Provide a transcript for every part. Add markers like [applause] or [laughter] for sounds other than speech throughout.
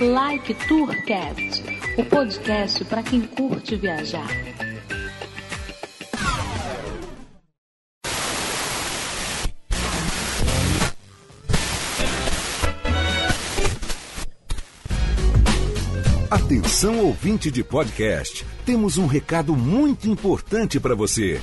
Like Tourcast, o podcast para quem curte viajar. Atenção ouvinte de podcast, temos um recado muito importante para você.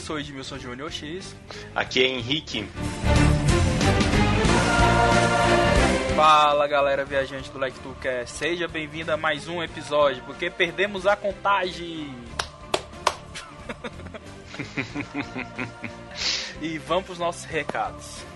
Sou Edmilson Júnior X. Aqui é Henrique. Fala galera viajante do LectureCast, seja bem-vindo a mais um episódio, porque perdemos a contagem. [laughs] e vamos para os nossos recados.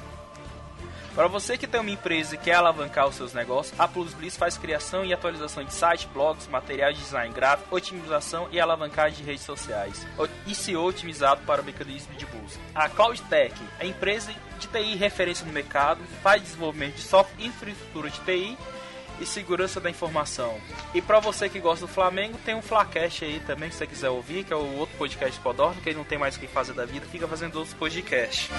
Para você que tem uma empresa e quer alavancar os seus negócios, a Plus Bliss faz criação e atualização de sites, blogs, materiais de design gráfico, otimização e alavancagem de redes sociais. E SEO otimizado para o mecanismo de busca. A Cloud Tech, a empresa de TI referência no mercado, faz desenvolvimento de software infraestrutura de TI e segurança da informação. E para você que gosta do Flamengo, tem um Flacast aí também, se você quiser ouvir, que é o outro podcast Podorno, que ele não tem mais o que fazer da vida, fica fazendo outros podcasts.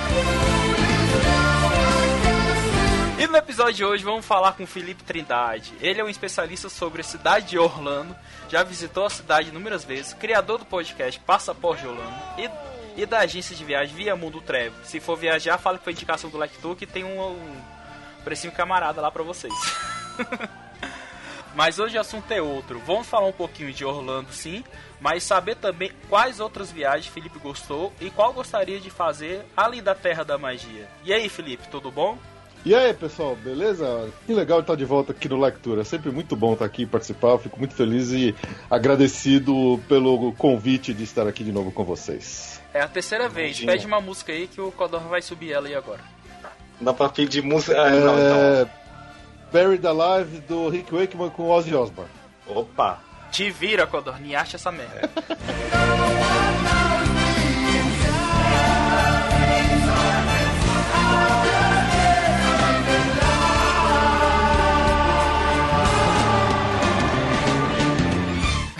No episódio de hoje vamos falar com Felipe Trindade. Ele é um especialista sobre a cidade de Orlando, já visitou a cidade inúmeras vezes, criador do podcast Passaporte Orlando e, e da agência de viagem Via Mundo Trevo. Se for viajar, fala que foi indicação do Lectur que tem um, um precinho camarada lá pra vocês. [laughs] Mas hoje o assunto é outro. Vamos falar um pouquinho de Orlando, sim, mas saber também quais outras viagens Felipe gostou e qual gostaria de fazer além da Terra da Magia. E aí, Felipe, tudo bom? E aí, pessoal, beleza? Que legal estar de volta aqui no Lectura. Sempre muito bom estar aqui e participar. Eu fico muito feliz e agradecido pelo convite de estar aqui de novo com vocês. É a terceira vez. Imagina. Pede uma música aí que o Codor vai subir ela aí agora. Dá pra pedir música. Ah, não, então. É... Buried Alive do Rick Wakeman com Ozzy Osbourne. Opa! Te vira, Codor, nem acha essa merda. [laughs]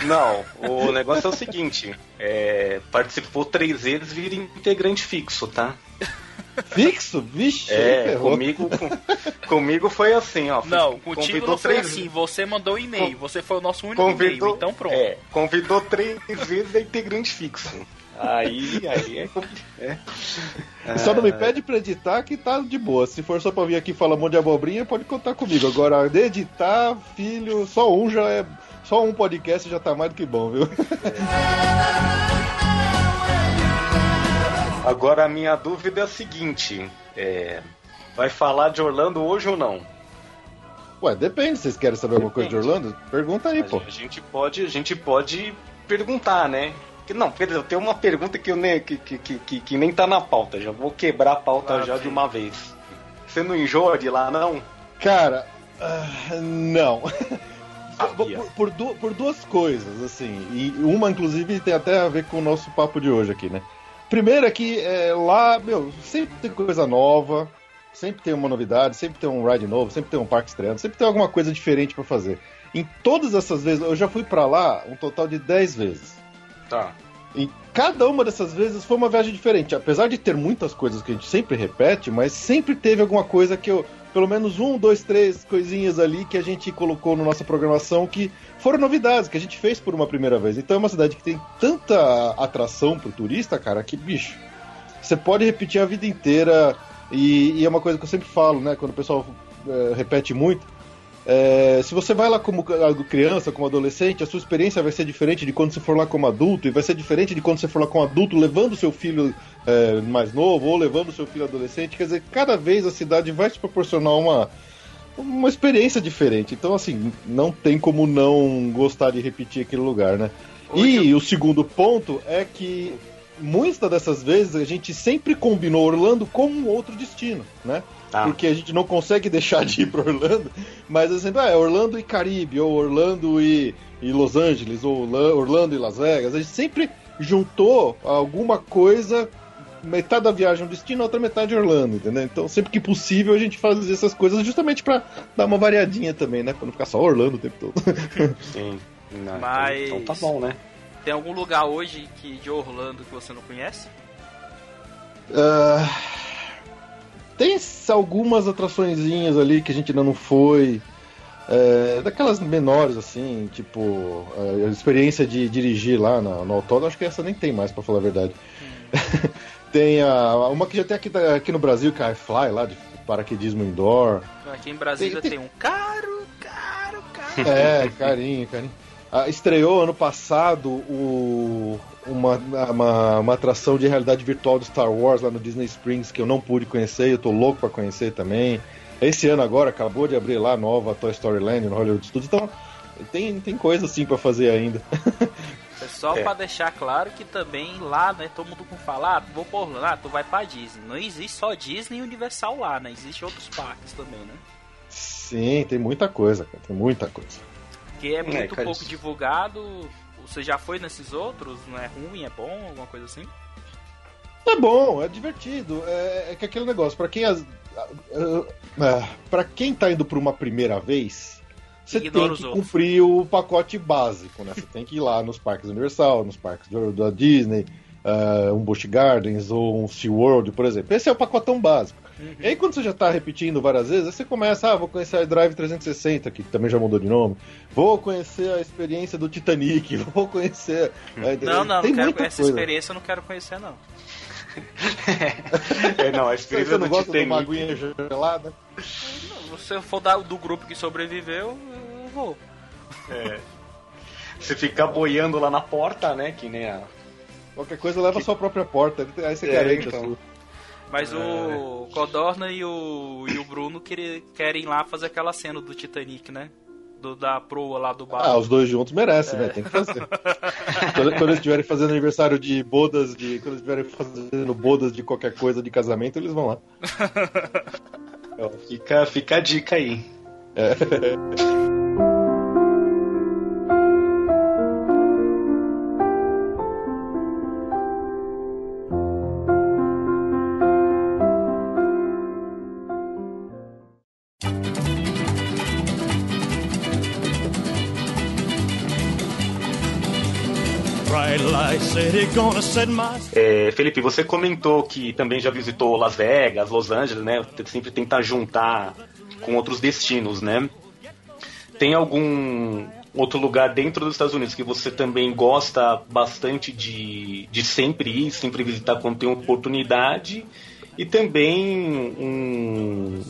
Não, o negócio é o seguinte: é, participou três vezes, vira integrante fixo, tá? Fixo? Vixe, É, comigo, com- comigo foi assim, ó. Não, contigo não foi três assim. Você mandou e-mail. Você foi o nosso único e-mail. Convidou, Então pronto. É, convidou três vezes é integrante fixo. Aí, aí é, é. Só não me pede pra editar que tá de boa. Se for só pra vir aqui falar um monte de abobrinha, pode contar comigo. Agora, de editar, filho, só um já é. Só um podcast já tá mais do que bom, viu? [laughs] Agora a minha dúvida é a seguinte: é, vai falar de Orlando hoje ou não? Ué, depende. Vocês querem saber alguma coisa de Orlando? Pergunta aí, A pô. gente- a gente pode, a gente pode perguntar, né? Que não, dizer, eu tenho uma pergunta que, eu nem, que, que, que, que- nem tá na pauta. Já vou quebrar a pauta Ah, já sim. de uma vez. Você não enjoa de lá, não? Cara, ah, não. [laughs] Sabia. Por, por du- por duas coisas, assim. E uma, inclusive, tem até a ver com o nosso papo de hoje aqui, né? Primeiro é que é, lá, meu, sempre tem coisa nova, sempre tem uma novidade, sempre tem um ride novo, sempre tem um parque estreando, sempre tem alguma coisa diferente pra fazer. Em todas essas vezes, eu já fui pra lá um total de 10 vezes. Tá. E cada uma dessas vezes foi uma viagem diferente. Apesar de ter muitas coisas que a gente sempre repete, mas sempre teve alguma coisa que eu. Pelo menos um, dois, três coisinhas ali que a gente colocou na nossa programação que foram novidades, que a gente fez por uma primeira vez. Então é uma cidade que tem tanta atração pro turista, cara, que, bicho, você pode repetir a vida inteira. E, e é uma coisa que eu sempre falo, né? Quando o pessoal eh, repete muito. É, se você vai lá como criança, como adolescente, a sua experiência vai ser diferente de quando você for lá como adulto, e vai ser diferente de quando você for lá como adulto, levando seu filho é, mais novo ou levando seu filho adolescente. Quer dizer, cada vez a cidade vai te proporcionar uma, uma experiência diferente. Então, assim, não tem como não gostar de repetir aquele lugar, né? E o segundo ponto é que muitas dessas vezes a gente sempre combinou Orlando com um outro destino, né? Tá. Porque a gente não consegue [laughs] deixar de ir para Orlando, mas assim, ah, é Orlando e Caribe, ou Orlando e, e Los Angeles, ou Orla- Orlando e Las Vegas. A gente sempre juntou alguma coisa, metade da viagem é um destino, a outra metade é Orlando, entendeu? Então, sempre que possível, a gente faz essas coisas justamente para dar uma variadinha também, né? Pra não ficar só Orlando o tempo todo. [laughs] Sim. Não, então- Mas- Então, tá bom, né? Tem algum lugar hoje que de Orlando que você não conhece? Ah, tem algumas atraçõezinhas ali que a gente ainda não foi. É, daquelas menores, assim, tipo, a experiência de dirigir lá na- no autódromo, acho que essa nem tem mais, pra falar a verdade. [laughs] tem a, uma que já tem aqui, aqui no Brasil, que é a iFly, lá, de paraquedismo indoor. Aqui em Brasília Tem- tem, tem- um caro, caro, caro. É, carinho, carinho. Ah, estreou ano passado o, uma, uma, uma atração de realidade virtual do Star Wars lá no Disney Springs que eu não pude conhecer, eu tô louco pra conhecer também. Esse ano agora acabou de abrir lá a nova Toy Story Land no Hollywood Studios, então tem, tem coisa assim pra fazer ainda. [laughs] É só É. pra deixar claro que também lá, né, todo mundo com falar, ah, vou por ah, tu vai pra Disney. Não existe só Disney e Universal lá, né? Existe outros parques também, né? Sim, tem muita coisa, cara, tem muita coisa. Que é muito cara, pouco divulgado. Você já foi nesses outros? Não é ruim, é bom, alguma coisa assim? É bom, é divertido. É, é que aquele negócio, pra quem as, é, para quem tá indo por uma primeira vez, você Ignora tem que outros. cumprir o pacote básico, né? Você tem que ir lá nos parques Universal, nos parques da Disney, ah, um Busch Gardens ou um SeaWorld, por exemplo. Esse é o pacotão básico. E aí quando você já tá repetindo várias vezes, aí você começa, ah, vou conhecer a Drive 360, que também já mudou de nome. Vou conhecer a experiência do Titanic, [laughs] vou conhecer... é, Não, não, tem não quero muita essa coisa. experiência, eu não quero conhecer, não. [laughs] É, não, a Você experiência não do gosta de uma Titanic. aguinha gelada? Não, Se eu for da- do grupo que sobreviveu, eu vou. É. Você ficar boiando lá na porta, né? Que nem a. Qualquer coisa leva a sua própria porta, aí você É, garante então. a sua. Mas É. o Codorna e o, e o Bruno querem, querem lá fazer aquela cena do Titanic, né? Do, da proa lá do bar. Ah, os dois juntos merecem, É. né? Tem que fazer. quando, quando eles estiverem fazendo aniversário de bodas, de quando eles estiverem fazendo bodas de qualquer coisa de casamento, eles vão lá. Ó, [laughs] Fica, fica a dica aí. Bright [laughs] É, Felipe, você comentou que também já visitou Las Vegas, Los Angeles, né? Sempre tentar juntar com outros destinos, né? Tem algum outro lugar dentro dos Estados Unidos que você também gosta bastante de, de sempre ir, sempre visitar quando tem oportunidade? E também um,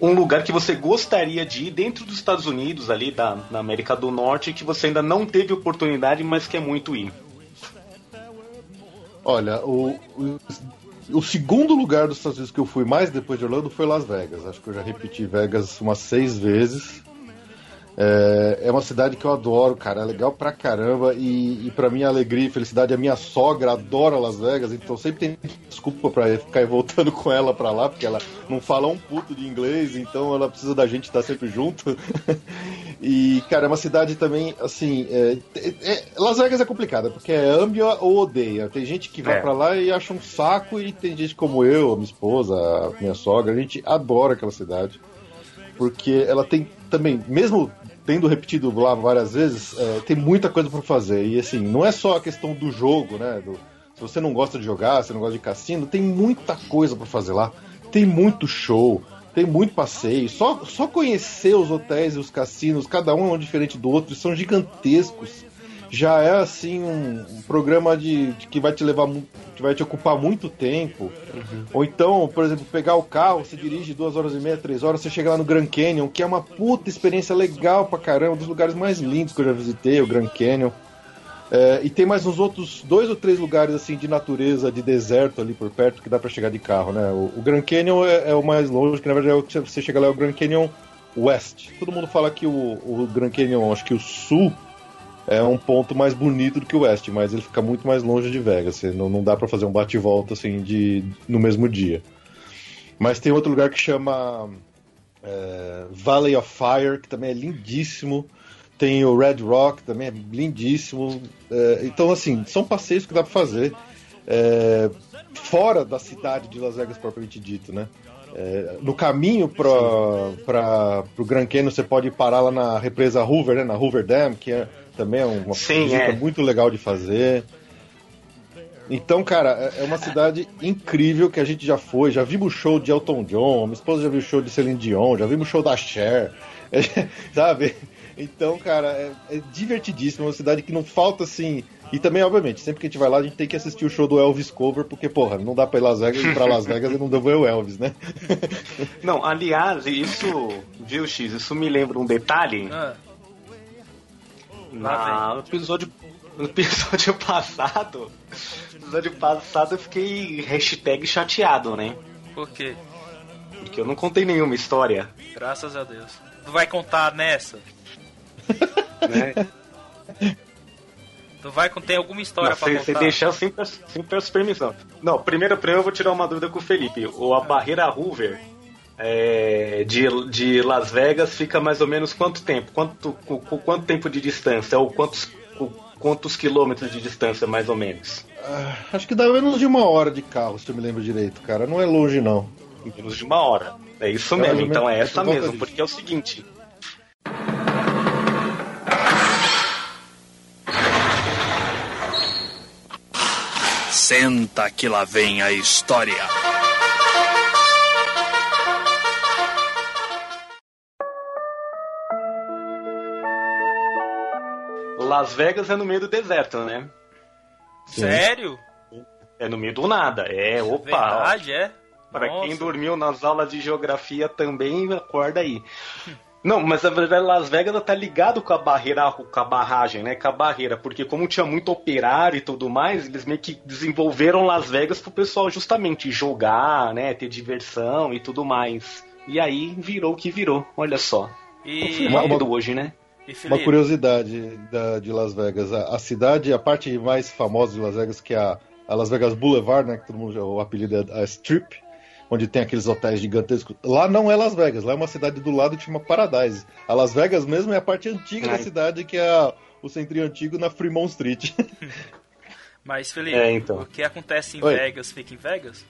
um lugar que você gostaria de ir dentro dos Estados Unidos, ali da, na América do Norte, que você ainda não teve oportunidade, mas quer muito ir? Olha, o, o, o segundo lugar dos Estados Unidos que eu fui mais depois de Orlando foi Las Vegas. Acho que eu já repeti Vegas umas seis vezes. É, é uma cidade que eu adoro, cara. É legal pra caramba. E, e para minha alegria e felicidade, a minha sogra adora Las Vegas. Então sempre tem desculpa pra ficar voltando com ela pra lá, porque ela não fala um puto de inglês. Então ela precisa da gente estar sempre junto. [laughs] e, cara, é uma cidade também, assim. é- é- Las Vegas é complicada, porque é ame ou odeia. Tem gente que vai É. pra lá e acha um saco, e tem gente como eu, minha esposa, minha sogra, a gente adora aquela cidade porque ela tem também, mesmo tendo repetido lá várias vezes, é, tem muita coisa para fazer. E assim, não é só a questão do jogo, né? do- se você não gosta de jogar, se não gosta de cassino, tem muita coisa para fazer lá. Tem muito show, tem muito passeio. Só, só conhecer os hotéis e os cassinos, cada um é um diferente do outro, são gigantescos. já é assim um, um programa de, de, que vai te levar que vai te ocupar muito tempo. Uhum. Ou então, por exemplo, pegar o carro, você dirige duas horas e meia, três horas, você chega lá no Grand Canyon, que é uma puta experiência legal pra caramba, um dos lugares mais lindos que eu já visitei, o Grand Canyon. É, e tem mais uns outros dois ou três lugares assim de natureza, de deserto ali por perto que dá para chegar de carro, né? O, o Grand Canyon é, é, o mais longe, que na verdade é o que você chega lá é o Grand Canyon West. Todo mundo fala que o, o Grand Canyon, acho que o sul é um ponto mais bonito do que o West, mas ele fica muito mais longe de Vegas. Não, não dá para fazer um bate-volta assim de no mesmo dia. Mas tem outro lugar que chama é, Valley of Fire, que também é lindíssimo. Tem o Red Rock, também é lindíssimo. É, então, assim, são passeios que dá para fazer é, fora da cidade de Las Vegas propriamente dito, né? É, no caminho para o Grand Canyon, você pode parar lá na represa Hoover, né, na Hoover Dam, que é, também é uma Sim, visita é. muito legal de fazer. Então, cara, é, é uma cidade incrível que a gente já foi. Já vimos show de Elton John, minha esposa já viu show de Celine Dion, já vimos show da Cher, [laughs] sabe? Então, cara, é, é divertidíssimo. É uma cidade que não falta assim. E também, obviamente, sempre que a gente vai lá, a gente tem que assistir o show do Elvis Cover, porque, porra, não dá pra ir Las Vegas, ir pra Las Vegas e não dá ver o Elvis, né? [laughs] não, aliás, isso, viu, X, isso me lembra um detalhe. Ah. Na, no episódio no episódio [laughs] passado, no episódio passado eu fiquei hashtag chateado, né? Por quê? Porque eu não contei nenhuma história. Graças a Deus. Tu vai contar nessa? Né? Tu vai ter alguma história não, pra contar? Você deixar sem, sem peço permissão. Não, primeiro pra eu vou tirar uma dúvida com o Felipe. O, a barreira Hoover é, de, de Las Vegas fica mais ou menos quanto tempo? Quanto, quanto tempo de distância? Ou quantos, quantos quilômetros de distância, mais ou menos? Ah, acho que dá menos de uma hora de carro, se eu me lembro direito, cara. Não é longe, não. Menos de uma hora. É isso é mesmo, então é essa mesmo, porque é o seguinte. Senta que lá vem a história. Las Vegas é no meio do deserto, né? Sério? É no meio do nada. É, opa. Verdade, ó. é? Para quem dormiu nas aulas de geografia também, acorda aí. Não, mas na verdade Las Vegas tá ligado com a barreira, com a barragem, né? Com a barreira, porque como tinha muito operário e tudo mais, eles meio que desenvolveram Las Vegas pro pessoal justamente jogar, né? Ter diversão e tudo mais. E aí virou o que virou, olha só. E... Rápido hoje, né? Uma curiosidade da, de Las Vegas, a, a, cidade, a parte mais famosa de Las Vegas, que é a, a Las Vegas Boulevard, né? Que todo mundo, o apelido é a Strip onde tem aqueles hotéis gigantescos. Lá não é Las Vegas, lá é uma cidade do lado que chama Paradise. A Las Vegas mesmo é a parte antiga Ai. da cidade, que é a, o centrinho antigo na Fremont Street. [laughs] Mas, Felipe, é, então. o que acontece em Oi. Vegas fica em Vegas?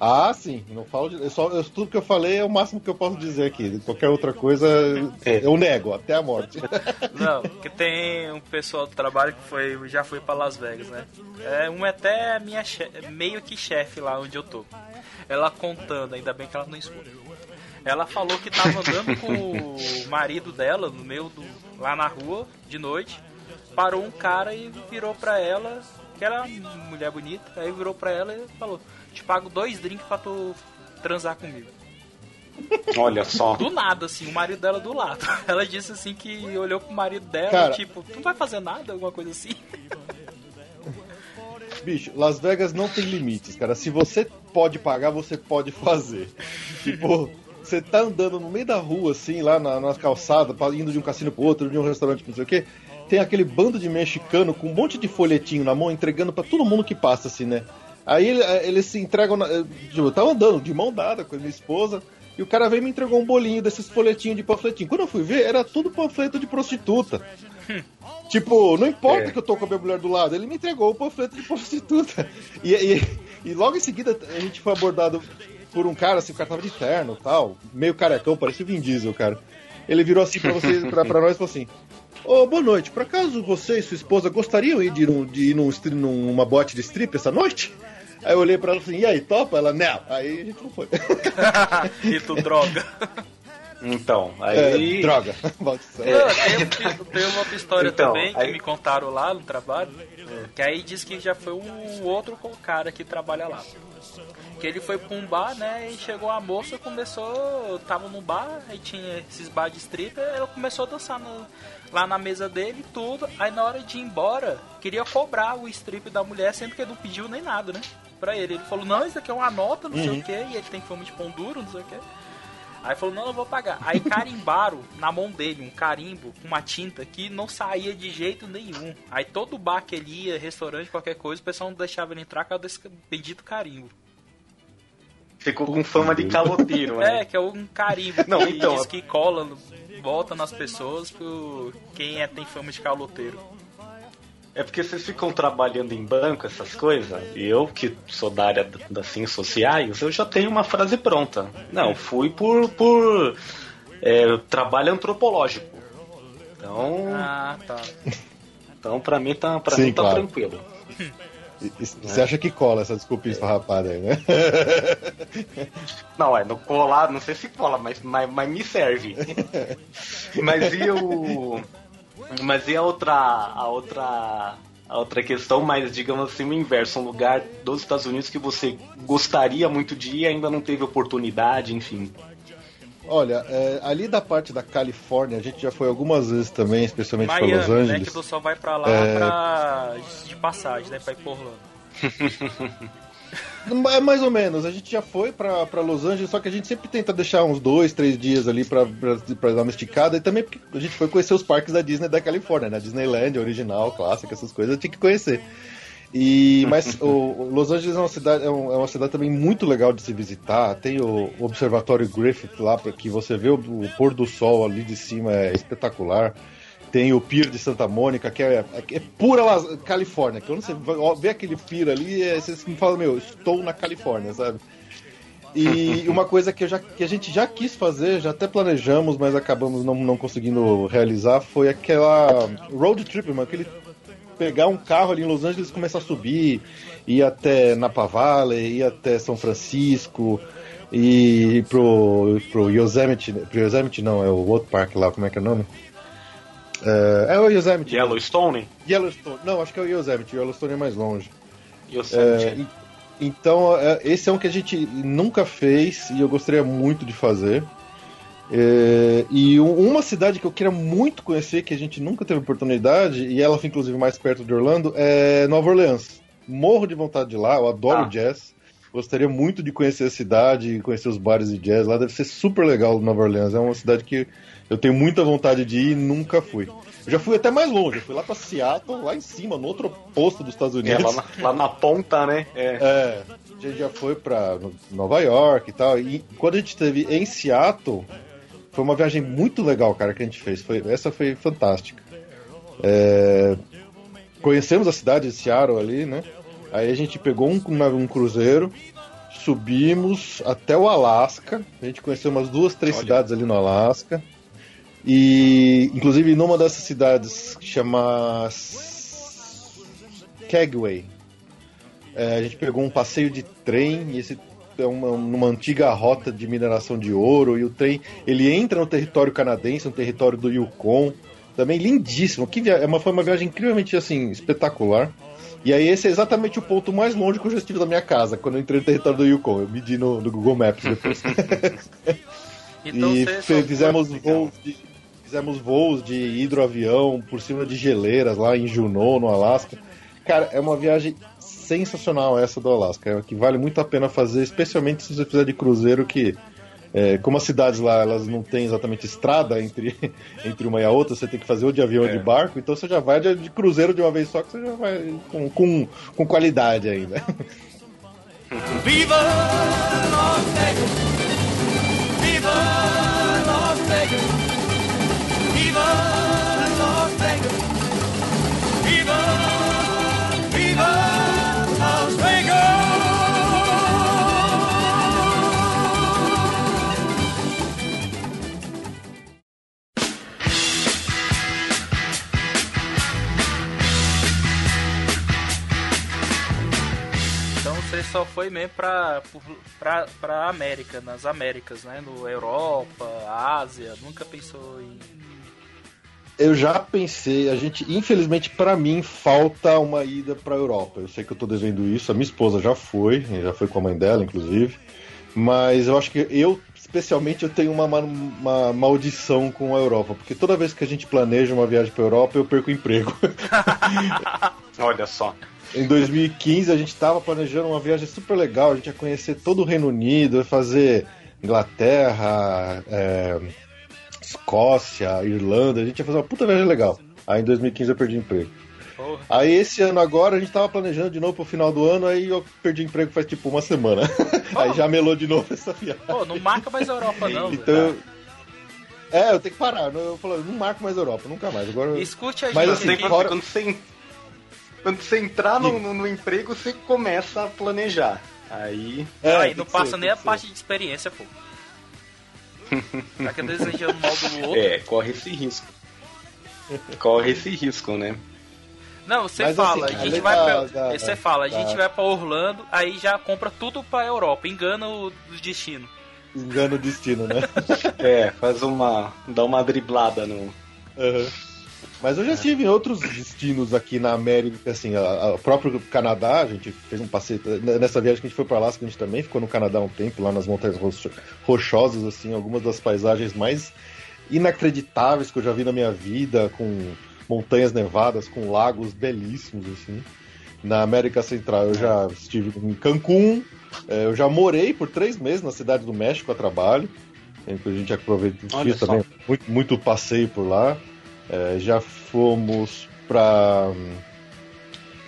Ah, sim. Não falo de, só, eu, tudo que eu falei é o máximo que eu posso dizer aqui. Qualquer outra coisa é. eu nego até a morte. [laughs] Não, porque tem um pessoal do trabalho que foi, já foi para Las Vegas, né? É, um é até minha chefe, meio que chefe lá onde eu tô. Ela contando, ainda bem que ela não escuta. Ela falou que tava andando com o [laughs] marido dela no meio do lá na rua de noite. Parou um cara e virou pra ela, que era uma mulher bonita, aí virou pra ela e falou: "Te pago dois drinks para tu transar comigo". Olha só. Do nada, assim, o marido dela do lado. [laughs] Ela disse assim que olhou pro marido dela, Cara, tipo, tu não vai fazer nada, alguma coisa assim. [laughs] Bicho, Las Vegas não tem limites, cara. Se você pode pagar, você pode fazer. [laughs] tipo, você tá andando no meio da rua, assim, lá na, na calçada, indo de um cassino pro outro, de um restaurante, não sei o quê. Tem aquele bando de mexicano com um monte de folhetinho na mão, entregando para todo mundo que passa, assim, né? Aí eles se entregam. Na, tipo, eu tava andando de mão dada com a minha esposa. E o cara veio e me entregou um bolinho desses folhetinhos de panfletinho. Quando eu fui ver, era tudo panfleto de prostituta. [laughs] tipo, não importa é. que eu tô com a minha mulher do lado, ele me entregou o panfleto de prostituta. [laughs] E, e, e, logo em seguida a gente foi abordado por um cara, assim, o cara tava de terno tal, meio carecão, parecia o Vin Diesel, cara. Ele virou assim pra, vocês, pra, pra nós e falou assim: Ô, oh, boa noite, por acaso você e sua esposa gostariam de ir, num, de ir num, numa boate de strip essa noite? Aí eu olhei pra ela assim, e aí, topa? Ela, não. Aí a gente não foi. [laughs] e tu droga. Então, É, aí. droga. [laughs] Maldição. Não, tem, tem uma outra história Então, também que aí- me contaram lá no trabalho. Que aí diz que já foi um outro cara que trabalha lá. Que ele foi pra um bar, né? E chegou a moça, começou. Tava no bar, aí tinha esses bar de stripper, ela começou a dançar no- lá na mesa dele e tudo. Aí na hora de ir embora, queria cobrar o strip da mulher, sendo que ele não pediu nem nada, né? Pra ele. Ele falou, não, isso aqui é uma nota, não sei o que, e ele tem fome de pão duro, não sei o que. Aí falou, não, eu vou pagar. Aí carimbaram na mão dele um carimbo com uma tinta que não saía de jeito nenhum. Aí todo bar que ele ia, restaurante, qualquer coisa, o pessoal não deixava ele entrar por causa desse bendito carimbo. Ficou com fama de caloteiro, É, né? que é um carimbo Não, que então, diz que cola, volta nas pessoas pro quem é, tem fama de caloteiro. É porque vocês ficam trabalhando em banco, essas coisas, e eu, que sou da área das ciências sociais, eu já tenho uma frase pronta. Não, fui por, por é, trabalho antropológico. Então, Ah, tá. então pra mim tá, pra Sim, mim tá claro. tranquilo. E- e Você acha que cola essa desculpinha esfarrapada aí, né? Não, é, no colar, não sei se cola, mas, mas, mas me serve. [laughs] mas e o. Mas e a outra. A outra. A outra questão, mas digamos assim, o inverso, um lugar dos Estados Unidos que você gostaria muito de ir e ainda não teve oportunidade, enfim. Olha, é, ali da parte da Califórnia, a gente já foi algumas vezes também, especialmente para Los né? Angeles. Que o pessoal vai pra lá É. pra, de passagem, né? Pra ir por Orlando. [laughs] É mais ou menos, a gente já foi pra, pra Los Angeles, só que a gente sempre tenta deixar uns dois, três dias ali pra, pra, pra dar uma esticada, e também porque a gente foi conhecer os parques da Disney da Califórnia, né? Disneyland, original, clássica, essas coisas, eu tinha que conhecer. E, mas [laughs] o, Los Angeles é uma, cidade, é, é uma cidade também muito legal de se visitar. Tem o, Observatório Griffith lá, para que você vê o, o pôr do sol ali de cima, é espetacular. Tem o Pier de Santa Mônica, que é, é pura Las- Califórnia. Quando você vê aquele pier ali, é, você me fala, meu, estou na Califórnia, sabe? E [laughs] uma coisa que, já, que a gente já quis fazer, já até planejamos, mas acabamos não, não conseguindo realizar, foi aquela road trip, mano, aquele pegar um carro ali em Los Angeles e começar a subir, ir até Napa Valley, ir até São Francisco, e ir pro, pro Yosemite, pro Yosemite não, é o outro parque lá, como é que é o nome? É, é o Yosemite. Yellowstone? Yellowstone, não, acho que é o Yosemite, Yellowstone é mais longe. Yosemite. É, e- então, é, esse é um que a gente nunca fez e eu gostaria muito de fazer. É, e um- uma cidade que eu queria muito conhecer, que a gente nunca teve oportunidade, e ela foi inclusive mais perto de Orlando, é Nova Orleans. Morro de vontade de lá, eu adoro Ah. jazz. Gostaria muito de conhecer a cidade, conhecer os bares de jazz lá. Deve ser super legal Nova Orleans. É uma cidade que eu tenho muita vontade de ir e nunca fui. Eu já fui até mais longe, eu fui lá pra Seattle, lá em cima, no outro posto dos Estados É, Unidos. lá, na, lá na ponta, né? É. É, a gente já foi pra Nova York e tal. E quando a gente esteve em Seattle, foi uma viagem muito legal, cara, que a gente fez. Foi, essa foi fantástica. É, conhecemos a cidade de Seattle ali, né? Aí a gente pegou um, um cruzeiro, subimos até o Alasca. A gente conheceu umas duas, três Olha. cidades ali no Alasca. E, inclusive, numa dessas cidades que chama Kegway, é, a gente pegou um passeio de trem e esse é uma, numa antiga rota de mineração de ouro e o trem ele entra no território canadense, no território do Yukon, também lindíssimo. Que via... é uma, foi uma viagem incrivelmente assim espetacular. E aí esse é exatamente o ponto mais longe que eu já estive da minha casa quando eu entrei no território do Yukon. Eu medi no, no Google Maps depois. [laughs] Então e foi- fizemos voos de fizemos voos de hidroavião por cima de geleiras lá em Juneau, no Alasca. Cara, é uma viagem sensacional essa do Alasca, é que vale muito a pena fazer, especialmente se você fizer de cruzeiro que é, como as cidades lá elas não têm exatamente estrada entre, [laughs] entre uma e a outra, você tem que fazer ou de avião ou de barco, então você já vai de, de cruzeiro de uma vez só, que você já vai com, com, com qualidade ainda. [laughs] Viva Las Vegas! Viva Las Vegas! Viva Las Vegas! Viva, Só foi mesmo pra, pra, pra América, nas Américas, né? No Europa, Ásia, nunca pensou em. Eu já pensei, a gente, infelizmente para mim falta uma ida pra Europa. Eu sei que eu tô devendo isso, a minha esposa já foi, já foi com a mãe dela, inclusive. Mas eu acho que eu, especialmente, eu tenho uma, uma maldição com a Europa, porque toda vez que a gente planeja uma viagem pra Europa, eu perco o emprego. [laughs] [laughs] Olha só. Em 2015 a gente estava planejando uma viagem super legal, a gente ia conhecer todo o Reino Unido, ia fazer Inglaterra, é, Escócia, Irlanda, a gente ia fazer uma puta viagem legal. Aí em 2015 eu perdi emprego. Porra. Aí esse ano agora a gente tava planejando de novo pro final do ano, aí eu perdi emprego faz tipo uma semana. [laughs] aí já melou de novo essa viagem. Pô, não marca mais a Europa, não. Então, velho. é, eu tenho que parar. Eu falo, não marco mais Europa, nunca mais. Agora eu- Escute a Mas gente assim, aqui. Quando, fora- quando você, quando você entrar no, no- no emprego, você começa a planejar. Aí. É, Aí não que passa ser, nem a que parte de experiência, pô. Fica desejando mal do outro. [laughs] É, corre esse risco. Corre esse risco, né? Não, você Mas, fala, assim, a gente vai da- pra, da- você fala, a gente vai pra Orlando, aí já compra tudo pra Europa, engana o, destino. engano o destino, né? [laughs] É, faz uma. dá uma driblada no. Uhum. Mas eu já estive em outros destinos aqui na América, assim, o próprio Canadá, a gente fez um passeio, nessa viagem que a gente foi para Alasca, a gente também ficou no Canadá um tempo, lá nas montanhas rocho- rochosas, assim, algumas das paisagens mais inacreditáveis que eu já vi na minha vida, com montanhas nevadas, com lagos belíssimos, assim. Na América Central eu já estive em Cancún, eh, eu já morei por três meses na cidade do México a trabalho, em que a gente só. também muito, muito passeio por lá. É, já fomos para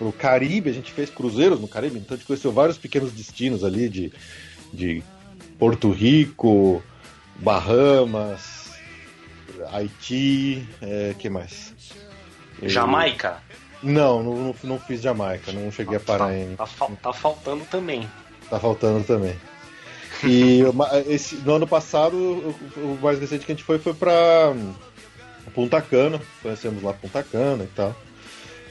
o Caribe, a gente fez cruzeiros no Caribe, então a gente conheceu vários pequenos destinos ali de, de Porto Rico, Bahamas, Haiti, é, que mais? Jamaica? Não, não, não, fiz Jamaica, não cheguei a parar tá, em. tá, tá faltando também. Tá faltando também. E [laughs] esse, no ano passado, o, o mais recente que a gente foi foi hum, Punta Cana. Conhecemos lá Punta Cana e tal.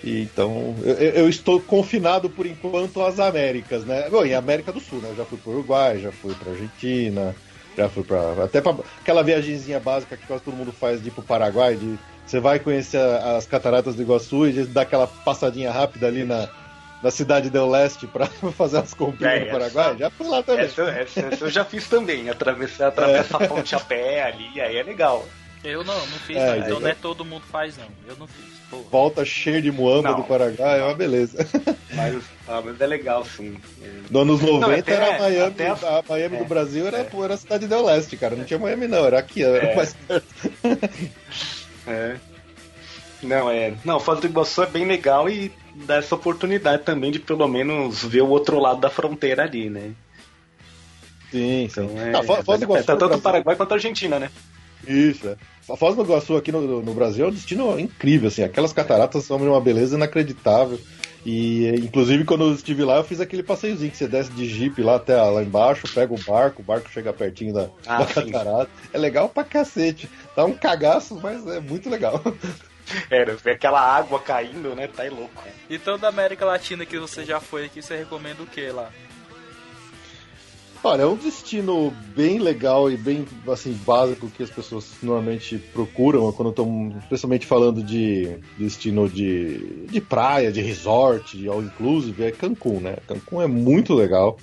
E, então, eu, eu- estou confinado por enquanto às Américas, né? Bom, em América do Sul, né? Eu já fui pro Uruguai, já fui pra Argentina, já fui pra. Até pra aquela viagemzinha básica que quase todo mundo faz de ir pro Paraguai, de você vai conhecer as cataratas do Iguaçu e dá aquela passadinha rápida ali na, na cidade do leste pra [laughs] fazer as comprinhas É, no essa- Paraguai. Já fui lá também. Essa, essa- essa eu já fiz também. Atravessar, atravessar a ponte a pé ali, aí é legal. Eu não, não fiz É, não, então é- não é todo mundo faz não, eu não fiz. Pô. Volta cheio de muamba Não. do Paraguai, é uma beleza. Mas, ah, mas é legal, sim. É. Nos anos 90 até- era Miami, a- a Miami é, do Brasil era, é. pô, era a cidade do leste, cara. Não tinha Miami, não, era aqui, era É. mais perto. É. Não, é. Não, Foz do Iguaçu é bem legal e dá essa oportunidade também de pelo menos ver o outro lado da fronteira ali, né? Sim, sim. Então, é, Ah, Foz, do é, Iguaçu. tá no tanto o Paraguai quanto a Argentina, né? Isso, é. A Foz do Iguaçu aqui no, no Brasil é um destino incrível, assim. Aquelas cataratas são de uma beleza inacreditável. E, inclusive, quando eu estive lá, eu fiz aquele passeiozinho que você desce de jipe lá até lá embaixo, pega o barco, o barco chega pertinho da, Ah, da catarata. É legal pra cacete. Dá um cagaço, mas é muito legal. [laughs] Era, ver aquela água caindo, né? Tá aí louco. Então da América Latina que você já foi aqui, você recomenda o que lá? Olha, é um destino bem legal e bem assim básico que as pessoas normalmente procuram quando estão, especialmente falando de destino de, de praia, de resort, de all inclusive, é Cancún, né? Cancún é muito legal.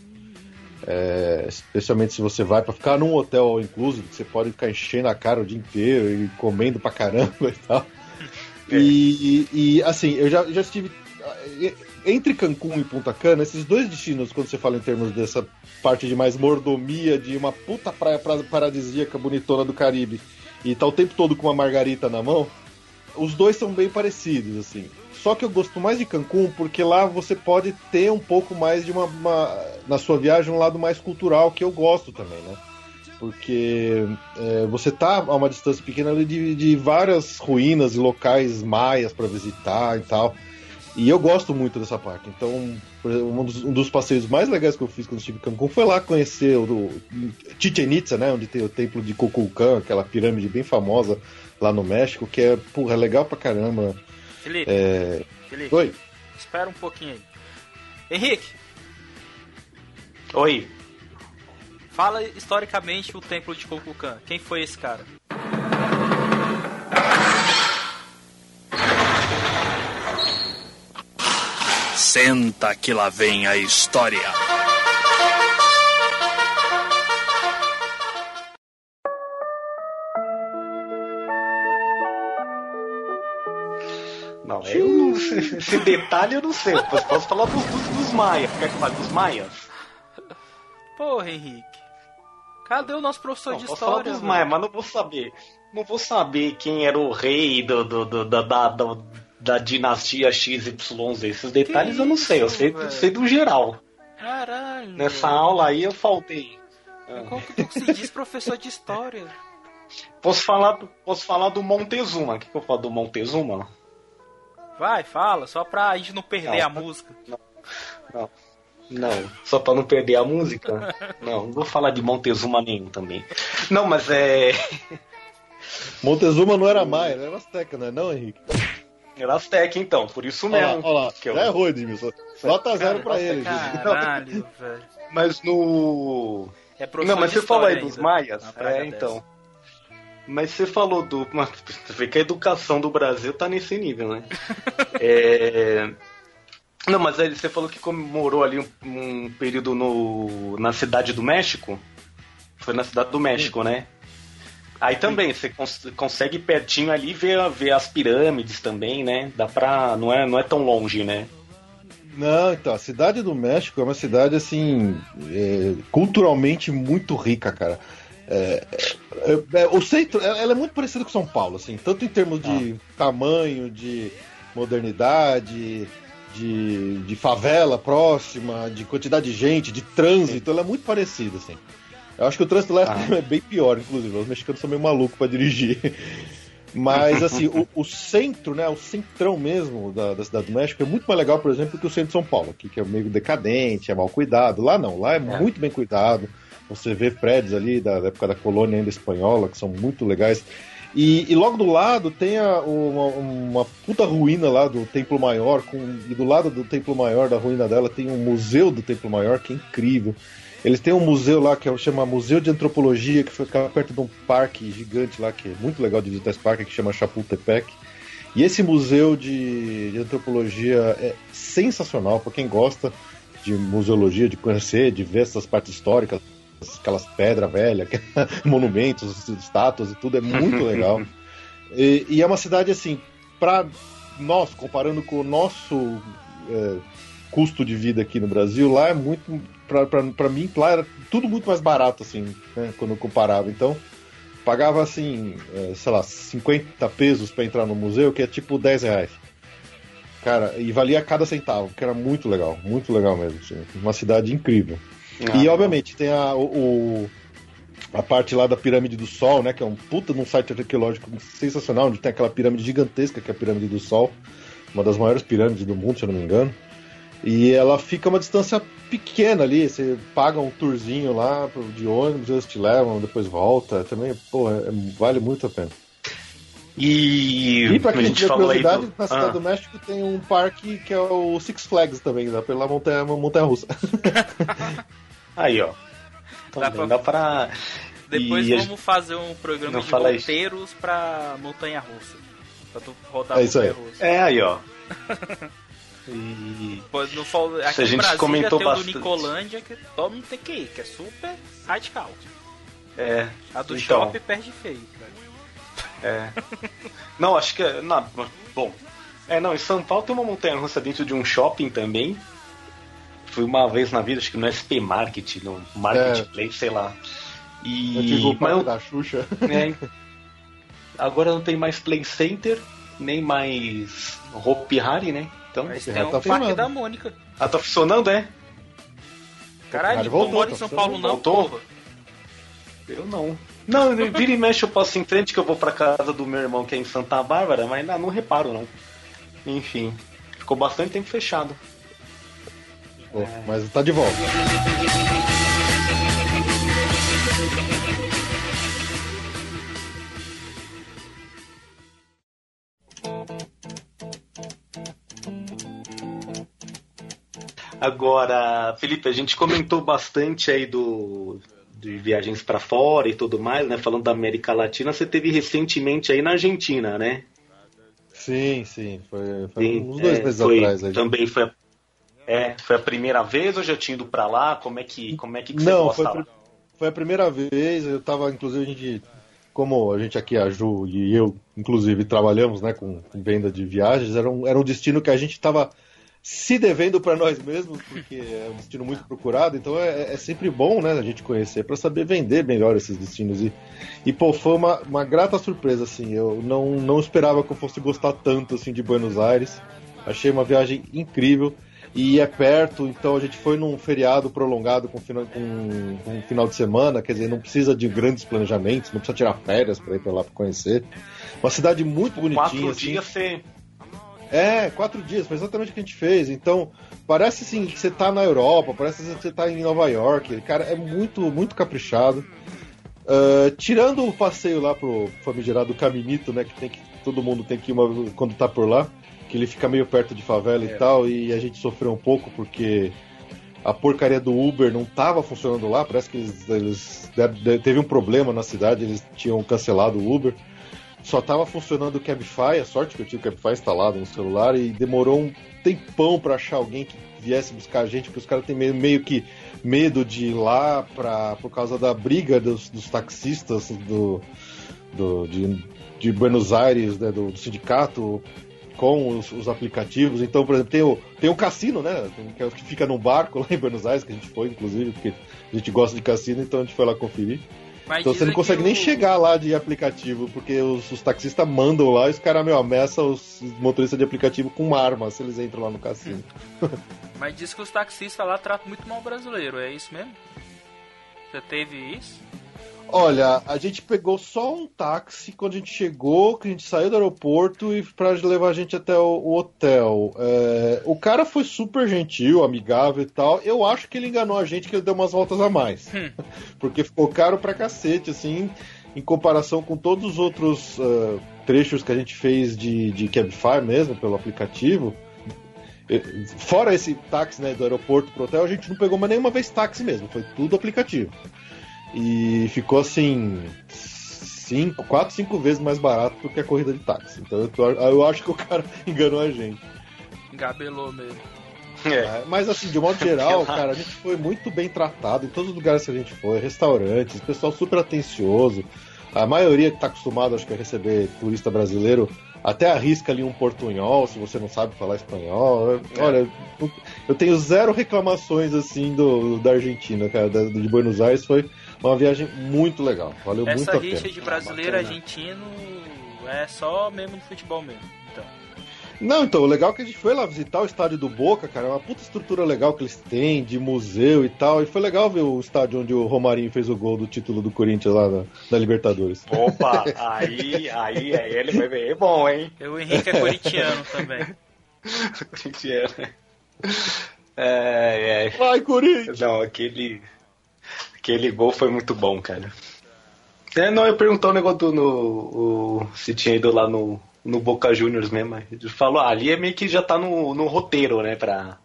É, especialmente se você vai para ficar num hotel all inclusive, que você pode ficar enchendo a cara o dia inteiro e comendo pra caramba e tal. E, e, assim, eu já, já estive entre Cancún e Punta Cana, esses dois destinos, quando você fala em termos dessa parte de mais mordomia, de uma puta praia pra- paradisíaca bonitona do Caribe, e tá o tempo todo com uma margarita na mão, os dois são bem parecidos, assim. Só que eu gosto mais de Cancún porque lá você pode ter um pouco mais de uma, uma- na sua viagem um lado mais cultural que eu gosto também, né? Porque é, você tá a uma distância pequena de, de várias ruínas e locais maias para visitar e tal. E eu gosto muito dessa parte. Então, exemplo, um dos, um dos passeios mais legais que eu fiz quando estive em Cancún foi lá conhecer o do Chichen Itza, né? Onde tem o templo de Kukulcán, aquela pirâmide bem famosa lá no México, que é, porra, é legal pra caramba. Felipe, É... Felipe, Oi. espera um pouquinho aí. Henrique, Oi. Fala historicamente o templo de Kukulkan. Quem foi esse cara? Senta que lá vem a história. Não, eu não sei. [laughs] Esse detalhe eu não sei. Eu posso falar dos, dos, dos Maias. Quer que fale dos Maias? Porra, Henrique. Cadê o nosso professor Não, de posso falar história? dos velho? Maias, mas não vou saber. Não vou saber quem era o rei do, do, do- da, da, da, dinastia XYZ. Esses detalhes Que eu não sei. Eu sei, sei do geral. Caralho. Nessa aula aí eu faltei. Como que tu se diz professor de história? [laughs] Posso falar, do- posso falar do Montezuma. O que, que eu falo do Montezuma? Vai, fala, só pra gente não perder Não. a música. Não. Não, só pra não perder a música? [laughs] Não, não vou falar de Montezuma nenhum também. Não, mas é. [laughs] Montezuma não era Maia, era Azteca, não é não, Henrique? Era Azteca então, por isso Olha lá, mesmo. olha lá. que eu- Já errou, Edmilson. Nota zero pra ele. Caralho, velho. Mas no. É Não, mas você falou aí história dos ainda. maias? É, dessa. então. Mas você falou do. Mas Você vê que a educação do Brasil tá nesse nível, né? [laughs] É, Não, mas aí você falou que comemorou ali um, um período no... na cidade do México. Foi na cidade do México, né? Aí também, você cons- consegue pertinho ali ver, ver as pirâmides também, né? Dá pra. Não é, não é tão longe, né? Não, então, a cidade do México é uma cidade, assim, é, culturalmente muito rica, cara. É, é, é, o centro, ela é muito parecida com São Paulo, assim, tanto em termos de tamanho, de modernidade, de, de favela próxima, de quantidade de gente, de trânsito, ela é muito parecida, assim. Eu acho que o trânsito lá [laughs] é bem pior, inclusive. Os mexicanos são meio malucos pra dirigir. Mas, assim, o, o centro, né, o centrão mesmo da, da cidade do México é muito mais legal, por exemplo, que o centro de São Paulo, aqui, que é meio decadente, é mal cuidado. Lá não, lá é, muito bem cuidado. Você vê prédios ali da, da época da colônia ainda espanhola, que são muito legais. E, e logo do lado tem a- uma, uma puta ruína lá do Templo Maior, com, e do lado do Templo Maior, da ruína dela, tem um museu do Templo Maior, que é incrível. Eles têm um museu lá que é, chama Museu de Antropologia, que fica perto de um parque gigante lá, que é muito legal de visitar esse parque, que chama Chapultepec. E esse museu de, de antropologia é sensacional para quem gosta de museologia, de conhecer, de ver essas partes históricas, aquelas pedras velhas, [laughs] monumentos, estátuas e tudo, é muito [laughs] legal. E, e é uma cidade assim, para nós, comparando com o nosso é, custo de vida aqui no Brasil, lá é muito. Para mim, lá era tudo muito mais barato, assim, né, quando eu comparava. Então, pagava assim, é, sei lá, 50 pesos para entrar no museu, que é tipo 10 reais. Cara, e valia cada centavo, que era muito legal, muito legal mesmo. assim, uma cidade incrível. e obviamente tem a, o, o- a parte lá da Pirâmide do Sol, né? Que é um puta de um site arqueológico sensacional, onde tem aquela pirâmide gigantesca, que é a Pirâmide do Sol, uma das maiores pirâmides do mundo, se eu não me engano. E ela fica a uma distância pequena ali, você paga um tourzinho lá de ônibus, eles te levam, depois volta. Também, pô, é- vale muito a pena. E, E pra a quem gente tiver curiosidade, do... na Cidade Ah. do México tem um parque que é o Six Flags também, dá pela montanha, montanha russa. [laughs] Aí, ó. Dá pra- dá pra. [laughs] Depois E a vamos fazer um programa Não de roteiros pra Montanha Russa. Pra tu rodar É isso aí. Montanha Russa. É, aí, ó. [laughs] E. Pô, no, Fal- aqui a no gente Brasil comentou tem o do bastante. Nicolândia, que todo mundo tem que ir, que é super radical. É. A do Então. shopping perde feio, cara. É. Não, acho que é. Não, bom. É, não, em São Paulo tem uma montanha russa dentro de um shopping também. Fui uma vez na vida, acho que no SP Market, no Marketplace, sei lá. E. Eu tive o da Xuxa. É. Agora não tem mais Play Center, nem mais Hope Harry, né? Então. Mas tem tá o Parque da Mônica. Ah, tá funcionando, é? Caralho, tu voltou, mora em tá São funcionando. Paulo não, Voltou? porra. Eu não. Não, vira e mexe eu passo em frente que eu vou pra casa do meu irmão que é em Santa Bárbara, mas não, não reparo não. Enfim, ficou bastante tempo fechado. Pô, Mas tá de volta. Agora, Felipe, a gente comentou bastante aí do de viagens para fora e tudo mais, né? Falando da América Latina, você teve recentemente aí na Argentina, né? Sim, sim. Foi, foi Sim, uns dois é, meses foi- atrás. Aí. Também foi a, é, foi a primeira vez ou já tinha ido para lá? Como é que, como é que, que você Não, gosta foi, foi a primeira vez. Eu tava, inclusive, a gente. Como a gente aqui, a Ju e eu, inclusive, trabalhamos né, com, com venda de viagens, era um, era um destino que a gente estava se devendo para nós mesmos, porque é um destino muito procurado, então é, é sempre bom né, a gente conhecer para saber vender melhor esses destinos. E, e pô, foi uma, uma grata surpresa, assim. Eu não, não esperava que eu fosse gostar tanto assim, de Buenos Aires. Achei uma viagem incrível. E é perto, então a gente foi num feriado prolongado com, final, com, com um final de semana, quer dizer, não precisa de grandes planejamentos, não precisa tirar férias para ir para lá para conhecer. Uma cidade muito bonitinha. Quatro assim. dias você. É, quatro dias, foi exatamente o que a gente fez. Então, parece assim que você tá na Europa, parece que você tá em Nova York. Cara, é muito, muito caprichado. Ah, tirando o passeio lá pro famigerado Caminito, né? Que tem que todo mundo tem que ir uma, quando tá por lá, que ele fica meio perto de favela e tal, e a gente sofreu um pouco porque a porcaria do Uber não tava funcionando lá. Parece que eles, eles teve um problema na cidade, eles tinham cancelado o Uber. Só tava funcionando o Cabify, a sorte que eu tinha o Cabify instalado no celular e demorou um tempão pra achar alguém que viesse buscar a gente, porque os caras têm meio, meio que medo de ir lá pra, por causa da briga dos, dos taxistas do, do- de, de Buenos Aires, né, do, do sindicato com os, os aplicativos. Então, por exemplo, tem o, tem o cassino, né? Que, é que fica num barco [laughs] lá em Buenos Aires, que a gente foi, inclusive, porque a gente gosta de cassino, então a gente foi lá conferir. Mas Então você não consegue nem o- chegar lá de aplicativo, porque os, os taxistas mandam lá e os caras, meu, ameaçam os motoristas de aplicativo com arma se eles entram lá no cassino. [laughs] Mas diz que os taxistas lá tratam muito mal o brasileiro, é isso mesmo? Você teve isso? Olha, a gente pegou só um táxi quando a gente chegou, que a gente saiu do aeroporto e pra levar a gente até o, o hotel. É, o cara foi super gentil, amigável e tal. Eu acho que ele enganou a gente que ele deu umas voltas a mais. [laughs] Porque ficou caro pra cacete, assim, em comparação com todos os outros ah, trechos que a gente fez de, de Cabify mesmo, pelo aplicativo. Fora esse táxi né, do aeroporto pro hotel, a gente não pegou mais nenhuma vez táxi mesmo, foi tudo aplicativo. E ficou assim. Cinco, quatro, cinco vezes mais barato do que a corrida de táxi. Então eu, tô- eu acho que o cara [laughs] enganou a gente. Engabelou mesmo. É. É, Mas assim, de modo geral, cara, a gente foi muito bem tratado em todos os lugares que a gente foi, restaurantes, pessoal super atencioso. A maioria que tá acostumado, acho que a receber turista brasileiro, até arrisca ali um portunhol, se você não sabe falar espanhol. Olha, eu- tenho zero reclamações assim do da Argentina, cara, de Buenos Aires foi uma viagem muito legal. Valeu muito Essa a rixa pena. de brasileiro e argentino é só mesmo no futebol mesmo. Então. Não, então, o legal é que a gente foi lá visitar o estádio do Boca, cara, é uma puta estrutura legal que eles têm, de museu e tal, e foi legal ver o estádio onde o Romarinho fez o gol do título do Corinthians lá na, na Libertadores. Opa, [laughs] aí, aí, aí ele vai ver. É bom, hein? O Henrique é corintiano também. [laughs] Corintiano. É, é. Vai, Corinthians! Não, aquele. Aquele gol foi muito bom, cara. É, não, eu perguntou o negócio do. No, o, se tinha ido lá no, no Boca Juniors mesmo. Ele falou, ah, ali é meio que já tá no, no roteiro, né? Pra,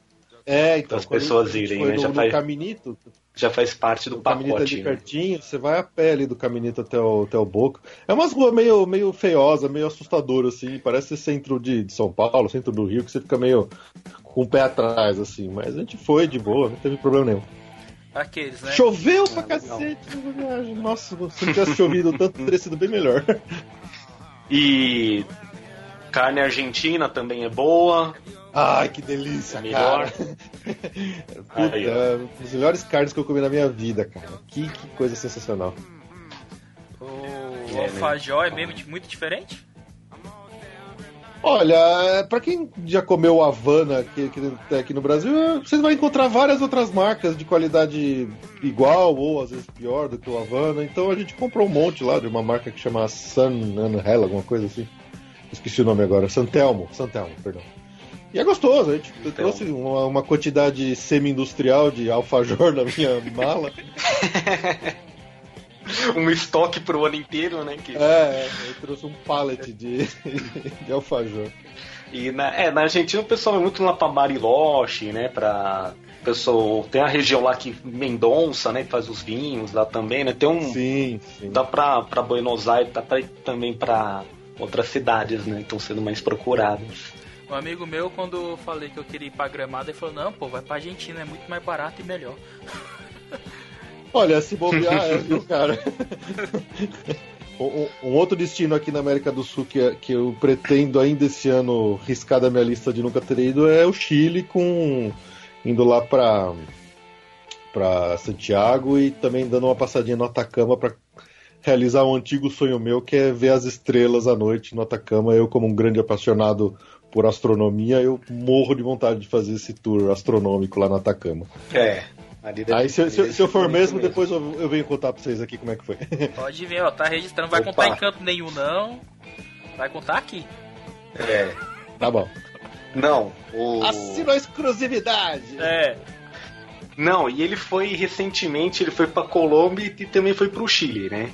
É, então, As pessoas irem, né, no, já no faz- Caminito, já faz parte do o Caminito pacote. de né? pertinho, você vai a pé ali do Caminito até o, até o Boca. É umas ruas meio, meio feiosa, meio assustadora, assim, parece centro de, de São Paulo, centro do Rio, que você fica meio com o pé atrás, assim, mas a gente foi de boa, não teve problema nenhum. Aqueles, né? Choveu pra Ah, cacete na viagem. Nossa, se não tivesse chovido tanto, teria sido bem melhor. [laughs] E carne argentina também é boa. Ai, que delícia, Melhor. cara. [laughs] Puta, Aí, ó. é uma das melhores carnes que eu comi na minha vida, cara. Que, que coisa sensacional. O É, né? alfajor é mesmo muito diferente? Olha, pra quem já comeu Havana aqui, aqui, aqui no Brasil, você vai encontrar várias outras marcas de qualidade igual ou às vezes pior do que o Havana. Então a gente comprou um monte lá de uma marca que chama Sun Angel, alguma coisa assim. Esqueci o nome agora. Santelmo, Santelmo, perdão. E é gostoso, a gente Santelmo. trouxe uma, uma quantidade semi-industrial de alfajor [laughs] na minha mala. [laughs] [laughs] Um estoque pro ano inteiro, né? Que... É, eu trouxe um pallet de, [laughs] de alfajor. E na, é, na Argentina o pessoal vai muito lá pra Bariloche, né? Pra. Pessoal, tem a região lá que Mendonça, né? Que faz os vinhos lá também, né? Tem um. Sim, sim. Dá pra, pra Buenos Aires, dá pra ir também pra outras cidades, né? Estão sendo mais procuradas. Um amigo meu, quando eu falei que eu queria ir pra Gramado, ele falou: Não, pô, vai pra Argentina, é muito mais barato e melhor. [laughs] Olha, se bobear, é, viu, cara? [laughs] Um, outro destino aqui na América do Sul que, que eu pretendo ainda esse ano riscar da minha lista de nunca ter ido é o Chile, com indo lá pra, pra Santiago e também dando uma passadinha no Atacama para realizar um antigo sonho meu que é ver as estrelas à noite no Atacama. Eu, como um grande apaixonado por astronomia, eu morro de vontade de fazer esse tour astronômico lá no Atacama. É. Aí se, se, se eu for mesmo, depois eu, eu, venho contar pra vocês aqui como é que foi. [laughs] Pode vir, ó, tá registrando, vai Opa. contar em canto nenhum não. Vai contar aqui. É. Tá bom. Não, o. Assina a exclusividade! É. Não, e ele foi recentemente, ele foi pra Colômbia e também foi pro Chile, né?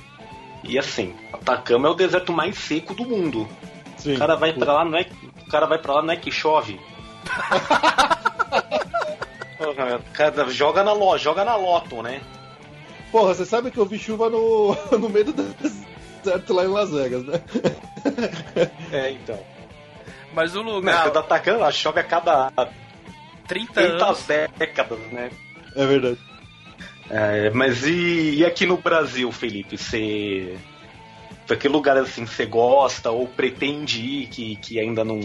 E assim, Atacama é o deserto mais seco do mundo. Sim. O cara vai para lá, não é, o cara vai para lá não é que chove. [laughs] Cara, joga na loja, joga na loto, né? Porra, você sabe que eu vi chuva no, [laughs] no meio do deserto lá em Las Vegas, né? [laughs] É, então. Mas o lugar. Não, tá atacando, a chove a cada 30, 30 anos. décadas, né? É verdade. É, mas e, e, aqui no Brasil, Felipe? Você. Que lugar assim você gosta ou pretende ir que, que ainda não,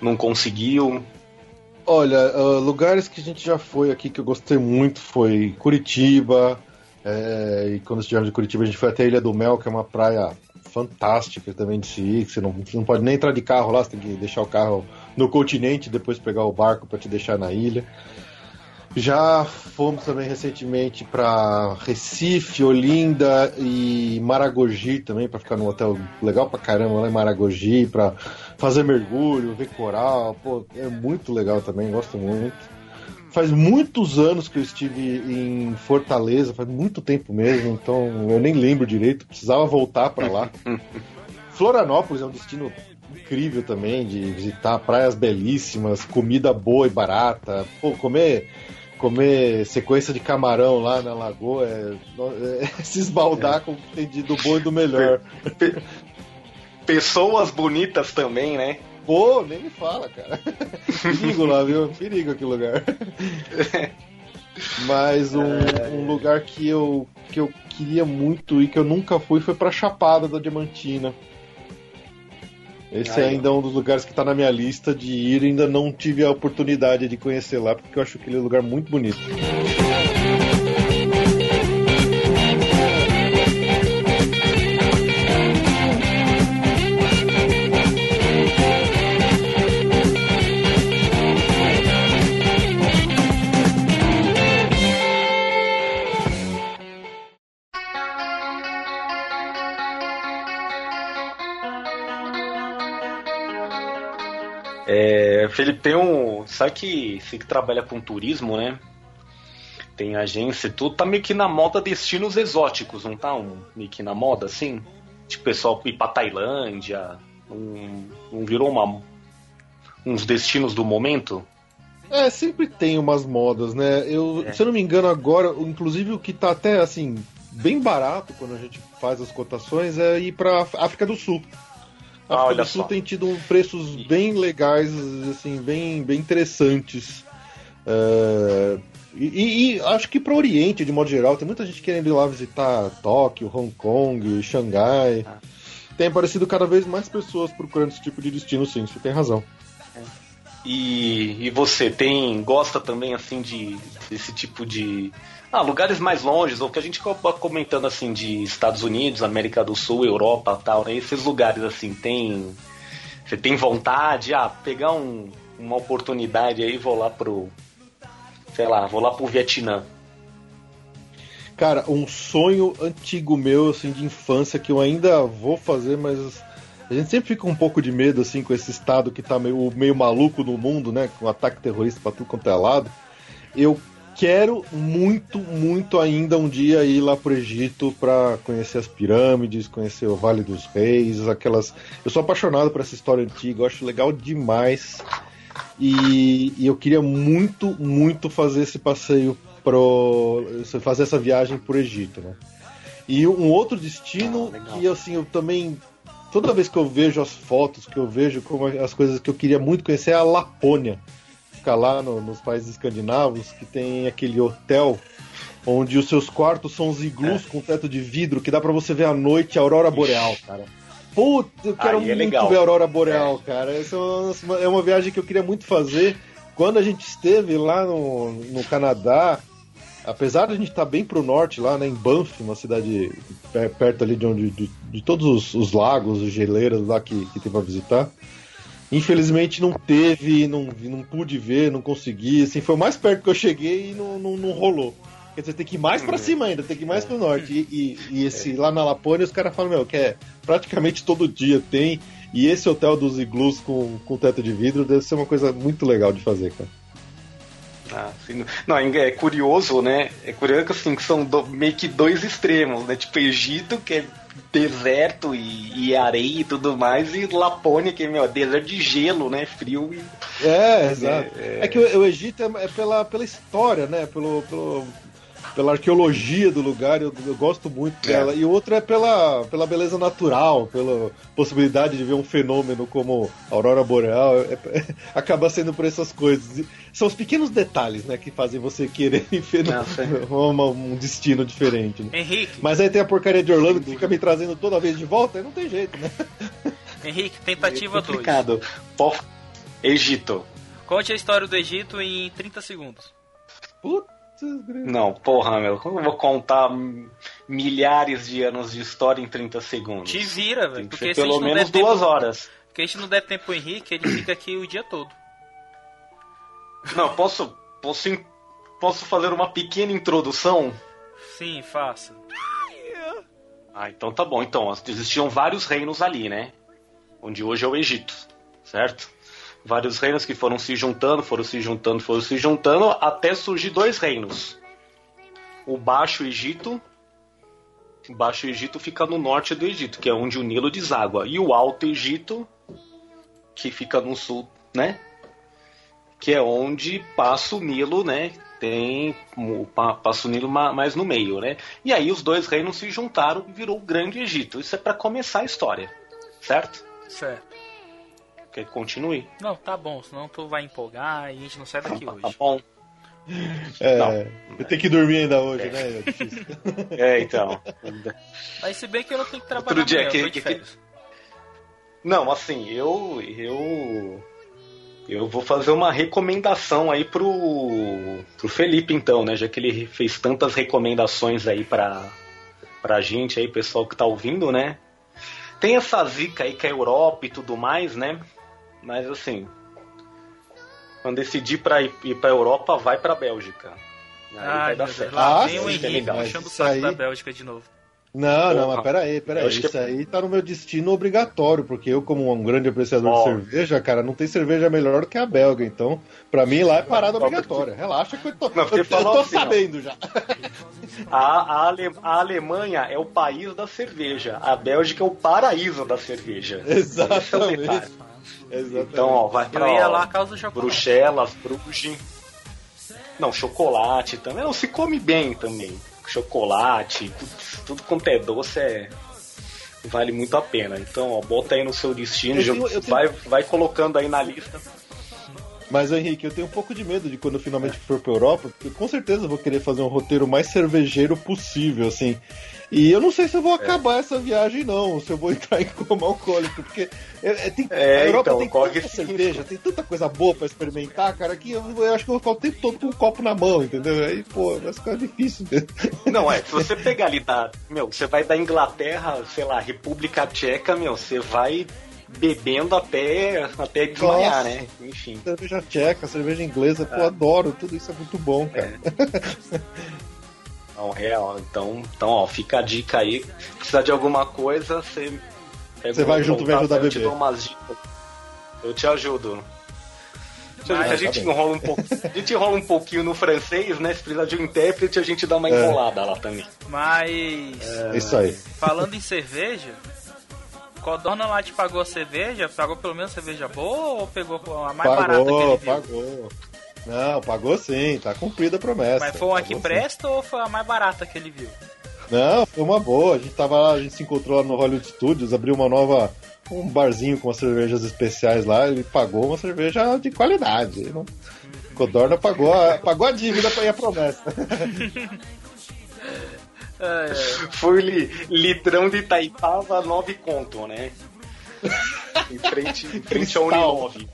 não conseguiu? Olha, uh, lugares que a gente já foi aqui que eu gostei muito foi Curitiba. É, e quando estivemos em Curitiba, a gente foi até a Ilha do Mel, que é uma praia fantástica também de se ir. Que você, não, você não pode nem entrar de carro lá, você tem que deixar o carro no continente depois pegar o barco para te deixar na ilha. Já fomos também recentemente para Recife, Olinda e Maragogi também, para ficar num hotel legal pra caramba lá em Maragogi, para fazer mergulho, ver coral. Pô, é muito legal também, gosto muito. Faz muitos anos que eu estive em Fortaleza, faz muito tempo mesmo, então eu nem lembro direito, precisava voltar para lá. [laughs] Florianópolis é um destino incrível também de visitar praias belíssimas, comida boa e barata. Pô, comer comer sequência de camarão lá na lagoa é, é [laughs] se esbaldar é. com o que tem de do bom e do melhor. Pessoas bonitas também, né? Pô, nem me fala, cara. [laughs] Perigo lá, viu? Perigo aquele lugar. [laughs] Mas um, é. um, lugar que eu, que eu queria muito e que eu nunca fui foi pra Chapada da Diamantina. Esse Aí, é ainda um dos lugares que está na minha lista de ir. Ainda não tive a oportunidade de conhecer lá, porque eu acho aquele lugar muito bonito. Felipe, tem um. Sabe que você que trabalha com turismo, né? Tem agência e tudo, tá meio que na moda destinos exóticos, não tá? Um, meio que na moda, assim? Tipo, pessoal ir pra Tailândia. Um, um virou uma, uns destinos do momento? É, sempre tem umas modas, né? Eu, é. Se eu não me engano, agora, inclusive o que tá até assim, bem barato quando a gente faz as cotações é ir pra África do Sul. A ah, África do Sul tem tido preços bem legais, assim, bem, bem interessantes. É, e, e, acho que para o Oriente, de modo geral, tem muita gente querendo ir lá visitar Tóquio, Hong Kong, Xangai. Ah. Tem aparecido cada vez mais pessoas procurando esse tipo de destino, sim, você tem razão. E, e você tem gosta também assim de desse tipo de ah, lugares mais longes, ou que a gente acaba comentando assim de Estados Unidos, América do Sul, Europa tal, né? Esses lugares assim, tem. Você tem vontade, ah, pegar um, uma oportunidade aí, vou lá pro. Sei lá, vou lá pro Vietnã. Cara, um sonho antigo meu, assim, de infância, que eu ainda vou fazer, mas a gente sempre fica um pouco de medo, assim, com esse estado que tá meio, meio maluco no mundo, né? Com ataque terrorista pra tudo quanto é lado. Eu quero muito, muito ainda um dia ir lá pro Egito para conhecer as pirâmides, conhecer o Vale dos Reis, aquelas. Eu sou apaixonado por essa história antiga, eu acho legal demais. E, e eu queria muito, muito fazer esse passeio pro. fazer essa viagem pro Egito, né? E um outro destino Ah, que assim, eu também. Toda vez que eu vejo as fotos, que eu vejo como as coisas que eu queria muito conhecer é a Lapônia. Ficar lá no- nos países escandinavos, que tem aquele hotel onde os seus quartos são os É. iglus com teto de vidro, que dá pra você ver à noite a aurora boreal, cara. Putz, eu quero Aí é muito legal. ver a aurora boreal, cara. Essa é uma, é uma viagem que eu queria muito fazer. Quando a gente esteve lá no, no Canadá, apesar de a gente estar bem pro norte, lá né, em Banff, uma cidade per- perto ali de onde de, de todos os, os lagos, as geleiras lá que, que tem pra visitar, infelizmente não teve, não, não pude ver, não consegui. Assim, foi o mais perto que eu cheguei e não, não, não rolou. Quer dizer, tem que ir mais pra cima ainda, tem que ir mais pro norte. E, e- e esse lá na Lapônia, os caras falam, meu, que é praticamente todo dia tem. E esse hotel dos iglus com, com teto de vidro deve ser uma coisa muito legal de fazer, cara. Ah, sim. Não, é curioso, né? É curioso que assim, que são do- meio que dois extremos, né? Tipo, Egito, que é deserto e, e areia e tudo mais, e Lapônia, que é, meu, deserto de gelo, né? Frio e. É, exato. É, que o, o Egito é, é pela, pela história, né? Pelo, pelo- pela arqueologia do lugar, eu, eu gosto muito É. dela. E o outro é pela, pela beleza natural, pela possibilidade de ver um fenômeno como a aurora boreal. É- é- [laughs] acaba sendo por essas coisas. São os pequenos detalhes, né, que fazem você querer [laughs] uma- um destino diferente. Né? Henrique, Mas aí tem a porcaria de Orlando que fica me trazendo toda vez de volta, aí não tem jeito, né? [laughs] Henrique, tentativa 2. complicado. Pô, Egito. Conte a história do Egito em 30 segundos. Putz, grilo. Não, porra, meu. Como eu vou contar milhares de anos de história em 30 segundos? Te vira, Tem velho. que Porque pelo menos duas tempo, horas. Porque a gente não der tempo pro Henrique, ele fica aqui o dia todo. Não, posso, posso, posso fazer uma pequena introdução? Sim, faça. Ah, então tá bom. Então, existiam vários reinos ali, né? Onde hoje é o Egito, certo? Vários reinos que foram se juntando, foram se juntando, foram se juntando, até surgir dois reinos. O Baixo Egito. O Baixo Egito fica no norte do Egito, que é onde o Nilo deságua. E o Alto Egito, que fica no sul, né? Que é onde passa o Nilo, né? Tem o pa- passa o Nilo ma- mais no meio, né? E aí os dois reinos se juntaram e virou o Grande Egito. Isso é para começar a história, certo? Certo. Quer que continue? Não, tá bom, senão tu vai empolgar e a gente não sai daqui Tá hoje. bom. É, Não. eu tenho que dormir ainda hoje, né? É. É, então. Mas se bem que eu não tenho que trabalhar Outro dia amanhã, que- que-. Não, assim, eu eu eu vou fazer uma recomendação aí pro pro Felipe então, né, já que ele fez tantas recomendações aí pra pra gente aí, pessoal que tá ouvindo, né? Tem essa zica aí que é a Europa e tudo mais, né? Mas assim, quando decidir pra ir, ir pra Europa, vai pra Bélgica. Aí Ai, vai dar certo. lá Ah, vem o Henrique puxando o saco aí- da Bélgica de novo. Não, não, Porra. mas peraí, peraí. Que Isso é- aí tá no meu destino obrigatório, porque eu, como um grande apreciador Ó. de cerveja, cara, não tem cerveja melhor que a belga. Então, pra mim lá é parada Não, obrigatória. Relaxa que eu tô, Não, eu, eu tô assim, ó. sabendo já. A, a, Ale- a Alemanha é o país da cerveja, a Bélgica é o paraíso da cerveja. Exatamente. Exatamente. Então, ó, vai Eu pra ia ó, lá causa chocolate. Bruxelas, Bruges. Não, chocolate também. Não, se come bem também. Chocolate, tudo, tudo quanto é doce é. Vale muito a pena. Então, ó, bota aí no seu destino, Eu tenho- eu tenho- vai, vai colocando aí na lista. Mas, Henrique, eu tenho um pouco de medo de quando eu finalmente for pra Europa, porque com certeza eu vou querer fazer um roteiro mais cervejeiro possível, assim. E eu não sei se eu É. vou acabar essa viagem, não, se eu vou entrar em coma alcoólico, porque é, é, tem, É, a Europa então, tem tanta esse cerveja, tem tanta coisa boa pra experimentar, cara, que eu, eu acho que eu vou ficar o tempo todo com um copo na mão, entendeu? Aí, pô, vai ficar difícil. Não, é, se você [laughs] pegar ali da. Meu, você vai da Inglaterra, sei lá, República Tcheca, meu, você vai bebendo até, até desmaiar, Nossa. né? Enfim. Cerveja tcheca, cerveja inglesa, É. pô, adoro, tudo isso é muito bom, cara. [laughs] Não, real. Então, então, ó, fica a dica aí. Precisar de alguma coisa, você. Você vai junto, vai contato, ajudar a eu te beber. dou umas dicas. Eu te ajudo. Se a gente enrola um pouco, a [laughs] gente enrola um pouquinho no francês, né? Se precisar de um intérprete, a gente dá uma enrolada lá também. Mas. É Isso aí. Falando em cerveja, Codorna lá te pagou a cerveja? Pagou pelo menos cerveja boa ou pegou a mais barata que ele Pagou, viu? pagou. Não, pagou sim, tá cumprida a promessa. Mas foi uma que sim. presta ou foi a mais barata que ele viu? Não, foi uma boa. A gente tava lá, a gente se encontrou lá no Hollywood Studios, abriu uma nova. Um barzinho com as cervejas especiais lá, ele pagou uma cerveja de qualidade. Não... Codorna pagou a, pagou a dívida e a promessa. [laughs] É. Foi li, litrão de Itaipava, 9 conto, né? [laughs] em frente, em frente ao. Uninove.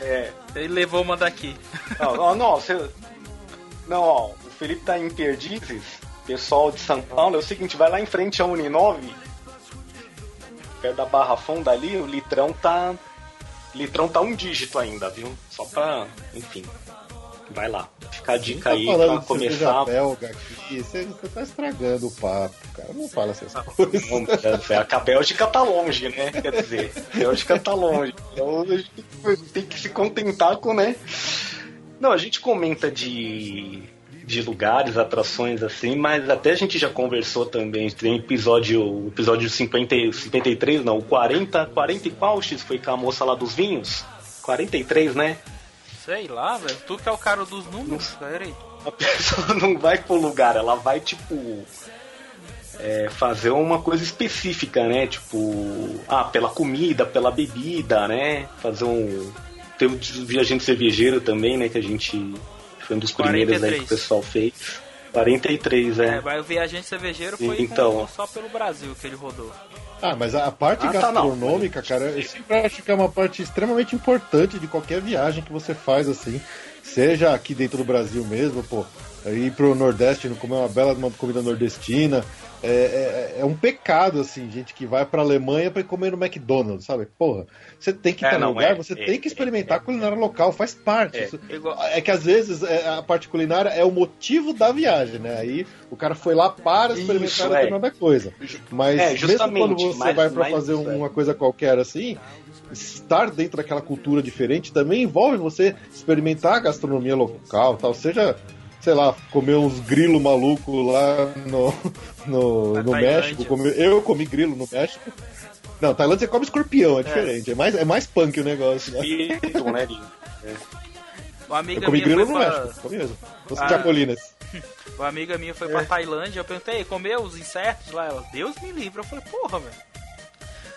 É. Ele levou uma daqui. [laughs] Não, não, não, você- não, ó, o Felipe tá em Perdizes, pessoal de São Paulo, é o seguinte, vai lá em frente ao Uninove, perto da Barra Funda ali, o litrão tá. Litrão tá um dígito ainda, viu? Só pra. Enfim. Vai lá. Fica a dica tá aí pra começar. belga aqui, você, você tá estragando o papo, cara. Não fala essas coisas. Não, é, A Bélgica tá longe, né? Quer dizer, a Bélgica tá longe. Então a gente tem que se contentar com, né? Não, a gente comenta de, de lugares, atrações assim, mas até a gente já conversou também. Tem episódio, episódio 50, e- 53, não, o 40, 40 e qual X foi com a moça lá dos vinhos? 43, né? Sei lá, velho. Tu que é o cara dos números, pera aí. A pessoa não vai pro lugar, ela vai, tipo, é, fazer uma coisa específica, né? Tipo, ah, pela comida, pela bebida, né? Fazer um. Tem o viajante cervejeiro também, né? Que a gente. Foi um dos primeiros aí que 43. o pessoal fez. 43, É, é. mas o viajante cervejeiro foi Então. só pelo Brasil que ele rodou. Ah, mas a parte Ah, tá, gastronômica, cara, eu sempre acho que é uma parte extremamente importante de qualquer viagem que você faz, assim. Seja aqui dentro do Brasil mesmo, pô, ir pro Nordeste, não comer uma bela uma comida nordestina. É, é- é um pecado, assim, gente que vai pra Alemanha pra ir comer no McDonald's, sabe? Porra, você tem que É, estar no lugar, é, você é, tem que é, experimentar é. a culinária local, faz parte. É. Isso- Igual- É que às vezes é, a parte culinária é o motivo da viagem, né? Aí o cara foi lá para experimentar Isso, é. determinada coisa. Mas É, mesmo quando você mas- vai pra mas fazer é. uma coisa qualquer assim, estar dentro daquela cultura diferente também envolve você experimentar a gastronomia local, tal, seja sei lá, comer uns grilo maluco lá no, no, no. México. comer- eu comi grilo no México. Não, Tailândia você come escorpião, é diferente. É, mais, é mais punk o negócio. Né? Espírito, né, Linho? Uma amiga Eu comi minha grilo foi no pra... México, comi mesmo. Os Ah. chapolinas. [laughs] Uma amiga minha foi pra Tailândia, eu perguntei, comeu os insetos lá? Ela, Deus me livre. Eu falei, porra, velho.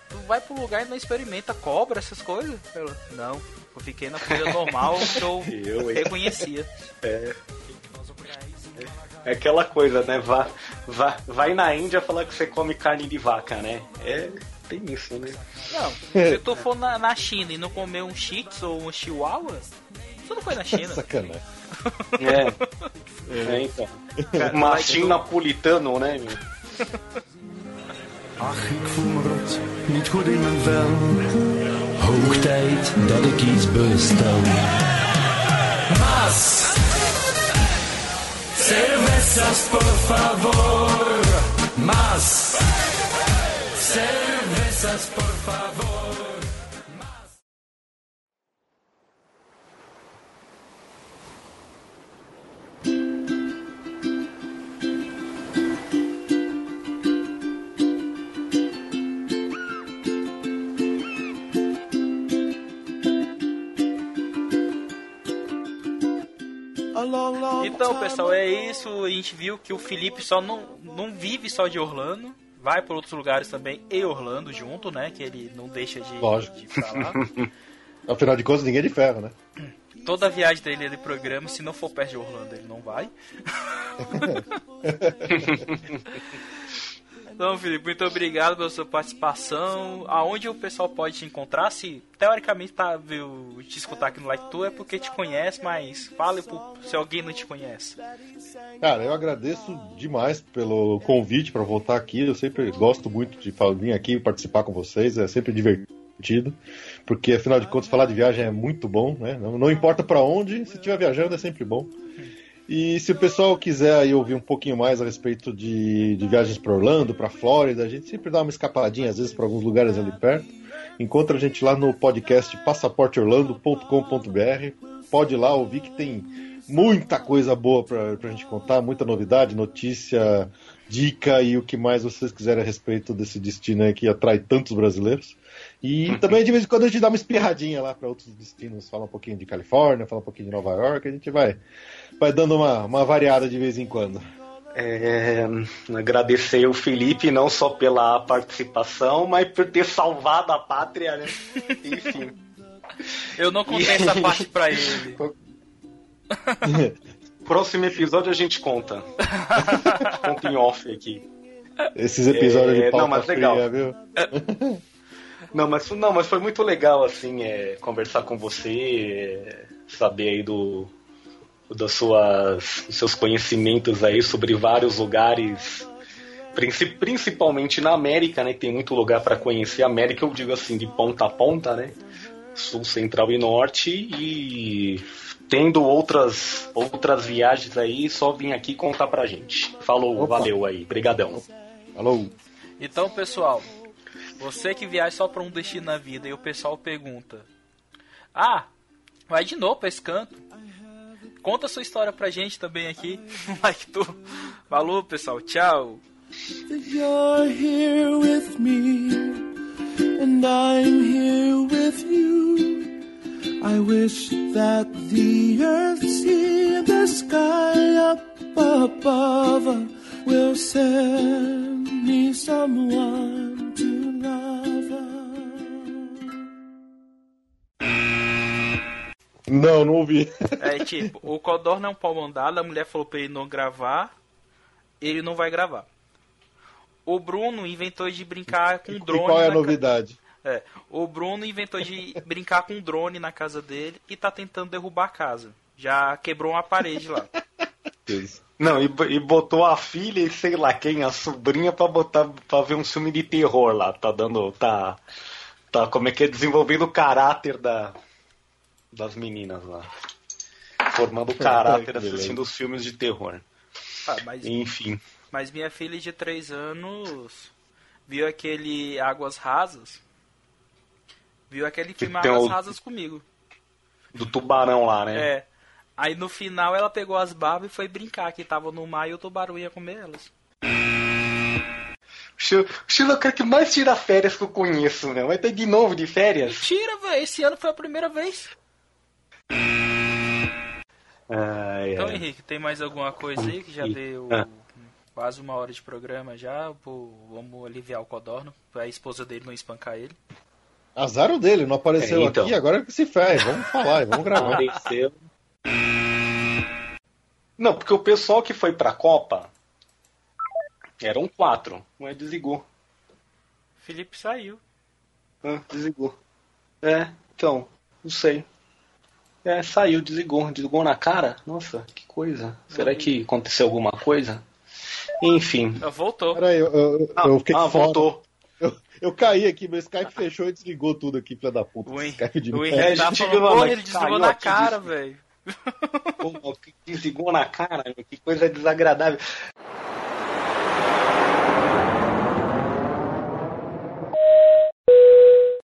Tu vai pro lugar e não experimenta cobra, essas coisas? Ela, não. Eu fiquei na comida normal [laughs] que eu, Eu, reconhecia. É aquela coisa, né? Vá, vá, vai na Índia falar que você come carne de vaca, né? É, tem isso, né? Não, se tu for na, na China e não comer um Shih ou um Chihuahua, tu não foi na China. [laughs] Sacanagem. É. É, então. Mastim napolitano, né, meu? Ach, ik voel me rot, niet goed in mijn vel. Hoog tijd dat ik iets bestel. Mas, cervezas por favor. Mas, cervezas por favor. Então, pessoal, é isso. A gente viu que o Felipe só não, não vive só de Orlando. Vai por outros lugares também e Orlando junto, né? Que ele não deixa de, Lógico. de falar. [laughs] Afinal de contas, ninguém é de ferro, né? Toda a viagem dele é de programa, se não for perto de Orlando, ele não vai. [laughs] então, Felipe, muito obrigado pela sua participação. Aonde o pessoal pode te encontrar? Se teoricamente tá viu, te escutar aqui no Like Tu é porque te conhece, mas fale pro- se alguém não te conhece. Cara, eu agradeço demais pelo convite para voltar aqui. Eu sempre gosto muito de vir aqui e participar com vocês, é sempre divertido, porque afinal de contas falar de viagem é muito bom, né? Não, não importa para onde, se estiver viajando é sempre bom. E se o pessoal quiser aí ouvir um pouquinho mais a respeito de, de viagens para Orlando, para Flórida, a gente sempre dá uma escapadinha às vezes para alguns lugares ali perto. encontra a gente lá no podcast passaporteorlando.com.br. Pode ir lá ouvir que tem muita coisa boa pra, pra gente contar, muita novidade, notícia, dica e o que mais vocês quiserem a respeito desse destino aí que atrai tantos brasileiros. E também de vez em quando a gente dá uma espirradinha lá para outros destinos, fala um pouquinho de Califórnia, fala um pouquinho de Nova York, a gente vai, vai dando uma, uma variada de vez em quando. É, agradecer o Felipe não só pela participação, mas por ter salvado a pátria, né? [laughs] Enfim. Eu não contei essa parte pra ele. [laughs] Próximo episódio a gente conta. [laughs] conta em off aqui. Esses episódios É, de pauta não, mas legal. fria, viu? Não, mas, não, mas foi muito legal, assim, é, conversar com você, é, saber aí do, das suas, dos seus conhecimentos aí sobre vários lugares, princi- principalmente na América, né? que Tem muito lugar para conhecer. América, eu digo assim, de ponta a ponta, né? Sul, Central e Norte. E tendo outras, outras viagens aí, só vim aqui contar pra gente. Falou, Opa. valeu aí, brigadão. Alô? Então, pessoal, você que viaja só pra um destino na vida e o pessoal pergunta: Ah, vai de novo pra esse canto? Conta a sua história pra gente também aqui. Like [laughs] tu. Falou, pessoal. Tchau. you're here with me, and I'm here with you. I wish that the earth, sea, the sky up above will send me someone to Não, não ouvi. É tipo, o Codorna é um pau mandado, a mulher falou pra ele não gravar, ele não vai gravar. O Bruno inventou de brincar com E drone. qual é a na ca- novidade? É, o Bruno inventou de brincar com drone na casa dele e tá tentando derrubar a casa. Já quebrou uma parede lá. Não, e, e botou a filha e sei lá quem, a sobrinha, pra botar pra ver um filme de terror lá. Tá dando. Tá. Tá, como é que é? Desenvolvendo o caráter da, das meninas lá. Formando o [laughs] caráter Que beleza. assistindo os filmes de terror. Ah, mas, Enfim. mas minha filha de 3 anos viu aquele Águas Rasas. Viu aquele filme tem Águas o- Rasas comigo. Do tubarão lá, né? É. Aí no final ela pegou as barbas e foi brincar que tava no mar e o tubarão ia comer elas. O Chile é o cara que mais tira férias que eu conheço, né? Vai ter de novo de férias? Mentira, velho. Esse ano foi a primeira vez. Ai, Então, ai. Henrique, tem mais alguma coisa aí que já deu ah. quase uma hora de programa já? Pô, vamos aliviar o Codorno, pra esposa dele não espancar ele. Azar o dele, não apareceu É, então. aqui, agora que se ferre. Vamos falar, vamos gravar. Apareceu. Não, porque o pessoal que foi pra Copa eram quatro, mas desligou. Felipe saiu. Ah, desligou. É, então, não sei. É, saiu, desligou. Desligou na cara? Nossa, que coisa. Será que aconteceu alguma coisa? Enfim. Ah, Voltou. Peraí, eu, eu, Ah, eu fiquei ah, fora. voltou. Eu, eu caí aqui, meu Skype fechou e desligou tudo aqui, filha da puta. O, Skype de o. É, tá gente falando, viu, porra, ele desligou caiu na cara, disse- velho. Desligou na cara, meu, que coisa desagradável.